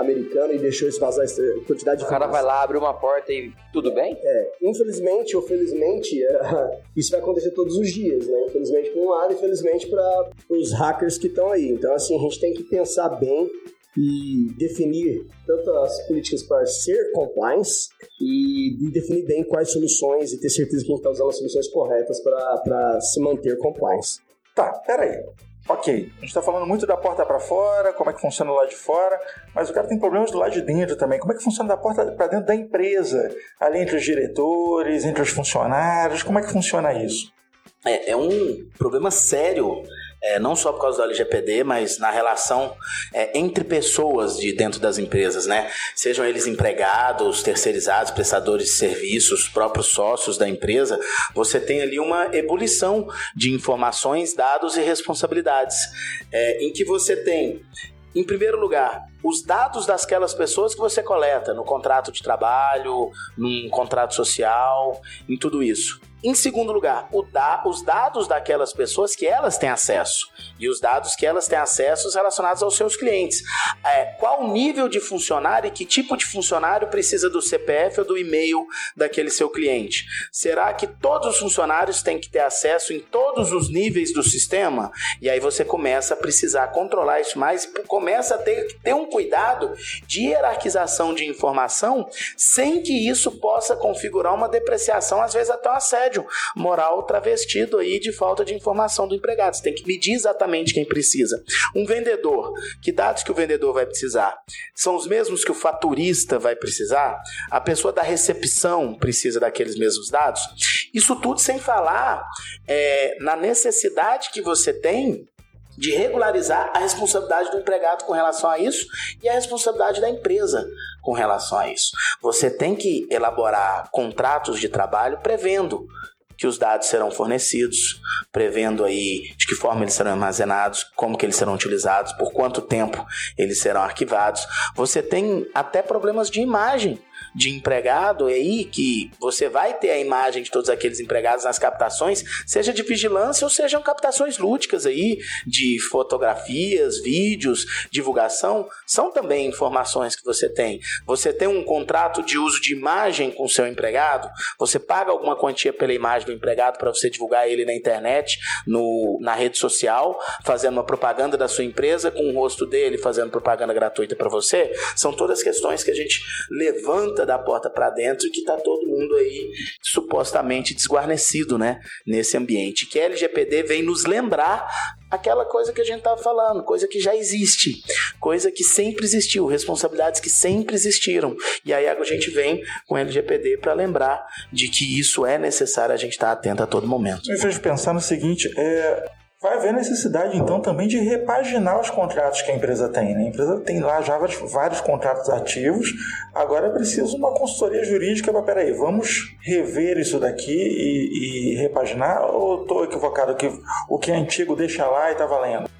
americana e deixou isso vazar essa quantidade de O cara vai lá, abre uma porta e tudo bem? É, infelizmente ou felizmente, isso vai acontecer todos os dias, né? Infelizmente para um lado e felizmente para os hackers que estão aí. Então, assim, a gente tem que pensar bem e definir tanto as políticas para ser compliance e definir bem quais soluções e ter certeza que a gente está usando as soluções corretas para se manter compliance. Tá, peraí. Ok, a gente está falando muito da porta para fora, como é que funciona lá de fora, mas o cara tem problemas do lado de dentro também. Como é que funciona da porta para dentro da empresa? Ali entre os diretores, entre os funcionários, como é que funciona isso? É, é um problema sério é, não só por causa do LGPD, mas na relação é, entre pessoas de dentro das empresas, né? Sejam eles empregados, terceirizados, prestadores de serviços, próprios sócios da empresa, você tem ali uma ebulição de informações, dados e responsabilidades, é, em que você tem em primeiro lugar, os dados daquelas pessoas que você coleta no contrato de trabalho, num contrato social, em tudo isso. Em segundo lugar, da, os dados daquelas pessoas que elas têm acesso e os dados que elas têm acesso relacionados aos seus clientes. É, qual nível de funcionário e que tipo de funcionário precisa do CPF ou do e-mail daquele seu cliente? Será que todos os funcionários têm que ter acesso em todos os níveis do sistema? E aí você começa a precisar controlar isso mais, começa a ter que ter um cuidado de hierarquização de informação sem que isso possa configurar uma depreciação, às vezes até um assédio moral travestido aí de falta de informação do empregado. Você tem que medir exatamente quem precisa. Um vendedor, que dados que o vendedor vai precisar? São os mesmos que o faturista vai precisar? A pessoa da recepção precisa daqueles mesmos dados? Isso tudo sem falar é, na necessidade que você tem de regularizar a responsabilidade do empregado com relação a isso e a responsabilidade da empresa com relação a isso. Você tem que elaborar contratos de trabalho prevendo que os dados serão fornecidos, prevendo aí de que forma eles serão armazenados, como que eles serão utilizados, por quanto tempo eles serão arquivados. Você tem até problemas de imagem de empregado aí que você vai ter a imagem de todos aqueles empregados nas captações, seja de vigilância ou sejam captações lúdicas aí de fotografias, vídeos, divulgação, são também informações que você tem. Você tem um contrato de uso de imagem com seu empregado, você paga alguma quantia pela imagem do empregado para você divulgar ele na internet, no, na rede social, fazendo uma propaganda da sua empresa com o rosto dele, fazendo propaganda gratuita para você. São todas questões que a gente levanta da porta para dentro que está todo mundo aí supostamente desguarnecido, né, nesse ambiente. Que a LGPD vem nos lembrar aquela coisa que a gente estava falando, coisa que já existe, coisa que sempre existiu, responsabilidades que sempre existiram. E aí a gente vem com a LGPD para lembrar de que isso é necessário a gente estar tá atento a todo momento. Me fez pensar no seguinte, é, Vai haver necessidade, então, também de repaginar os contratos que a empresa tem. Né? A empresa tem lá já vários, vários contratos ativos, agora é preciso uma consultoria jurídica para, peraí, vamos rever isso daqui e, e repaginar? Ou estou equivocado que o que é antigo deixa lá e está valendo?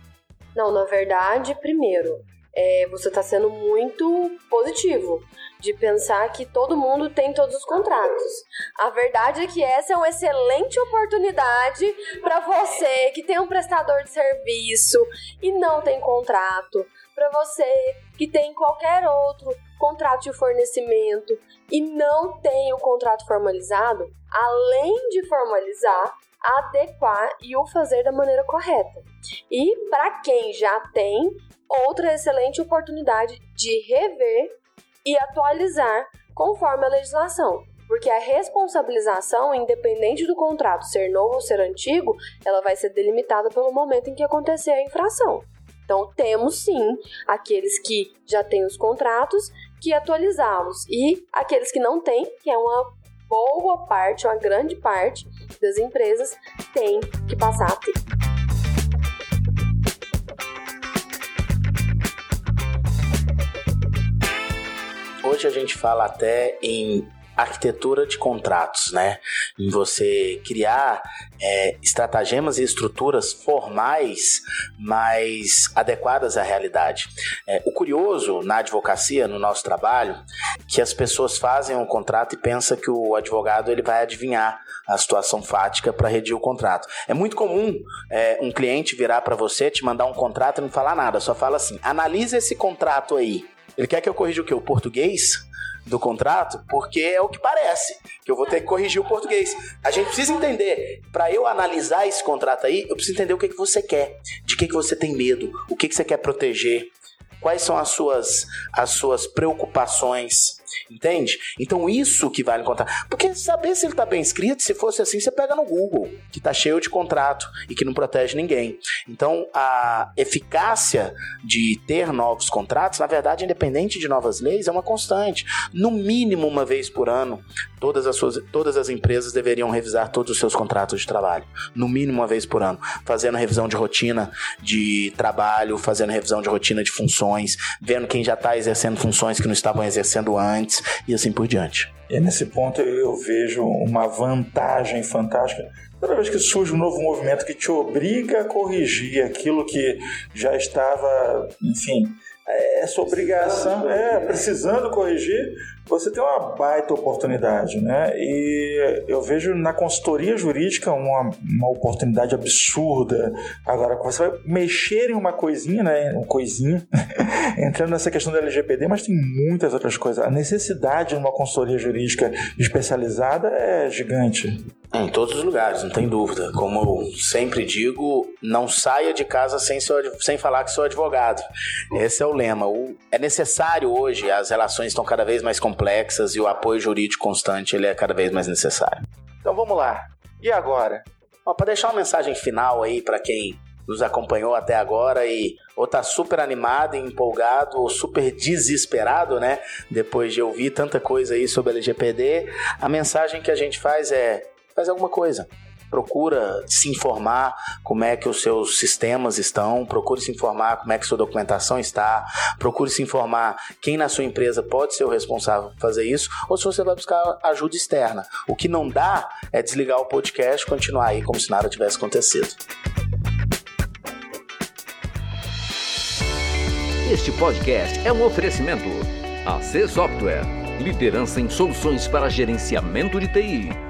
Não, na verdade, primeiro, é, você está sendo muito positivo de pensar que todo mundo tem todos os contratos. A verdade é que essa é uma excelente oportunidade para você que tem um prestador de serviço e não tem contrato, para você que tem qualquer outro contrato de fornecimento e não tem o contrato formalizado, além de formalizar, adequar e o fazer da maneira correta. E para quem já tem, outra excelente oportunidade de rever e atualizar conforme a legislação. Porque a responsabilização, independente do contrato ser novo ou ser antigo, ela vai ser delimitada pelo momento em que acontecer a infração. Então, temos sim aqueles que já têm os contratos que atualizá-los e aqueles que não têm, que é uma boa parte, uma grande parte das empresas, tem que passar a ter. Hoje a gente fala até em arquitetura de contratos, né? Em você criar é, estratagemas e estruturas formais mais adequadas à realidade. É, o curioso na advocacia, no nosso trabalho, que as pessoas fazem um contrato e pensam que o advogado ele vai adivinhar a situação fática para redigir o contrato. É muito comum é, um cliente virar para você, te mandar um contrato e não falar nada, só fala assim: analise esse contrato aí. Ele quer que eu corrija o quê? O português? do contrato, porque é o que parece, que eu vou ter que corrigir o português. A gente precisa entender, para eu analisar esse contrato aí, eu preciso entender o que, que você quer, de que, que você tem medo, o que, que você quer proteger, quais são as suas, as suas preocupações, Entende? Então isso que vale contar. Porque saber se ele está bem escrito, se fosse assim, você pega no Google, que está cheio de contrato e que não protege ninguém. Então a eficácia de ter novos contratos, na verdade, independente de novas leis, é uma constante. No mínimo uma vez por ano, todas as, suas, todas as empresas deveriam revisar todos os seus contratos de trabalho. No mínimo uma vez por ano. Fazendo revisão de rotina de trabalho, fazendo revisão de rotina de funções, vendo quem já está exercendo funções que não estavam exercendo antes e assim por diante. E nesse ponto eu vejo uma vantagem fantástica. Toda vez que surge um novo movimento que te obriga a corrigir aquilo que já estava, enfim, é essa obrigação, é, precisando corrigir, você tem uma baita oportunidade, né? E eu vejo na consultoria jurídica uma, uma oportunidade absurda. Agora, você vai mexer em uma coisinha, né? Uma coisinha, entrando nessa questão do LGPD, mas tem muitas outras coisas. A necessidade de uma consultoria jurídica especializada é gigante. Em todos os lugares, não tem dúvida. Como eu sempre digo, não saia de casa sem, seu, sem falar que sou advogado. Esse é o lema. O, é necessário hoje, as relações estão cada vez mais complexas e o apoio jurídico constante ele é cada vez mais necessário. Então vamos lá. E agora? Para deixar uma mensagem final aí para quem nos acompanhou até agora e ou tá super animado, empolgado ou super desesperado, né? Depois de ouvir tanta coisa aí sobre LGPD, a mensagem que a gente faz é faz alguma coisa. Procura se informar como é que os seus sistemas estão, procure se informar como é que sua documentação está, procure se informar quem na sua empresa pode ser o responsável por fazer isso, ou se você vai buscar ajuda externa. O que não dá é desligar o podcast e continuar aí como se nada tivesse acontecido. Este podcast é um oferecimento. AC Software, liderança em soluções para gerenciamento de TI.